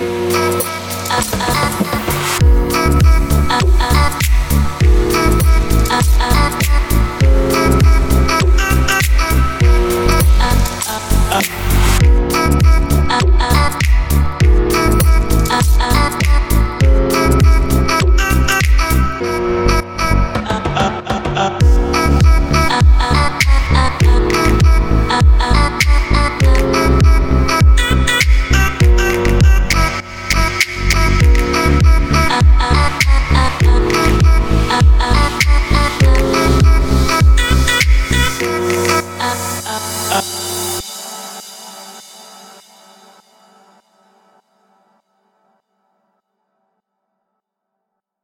Yeah.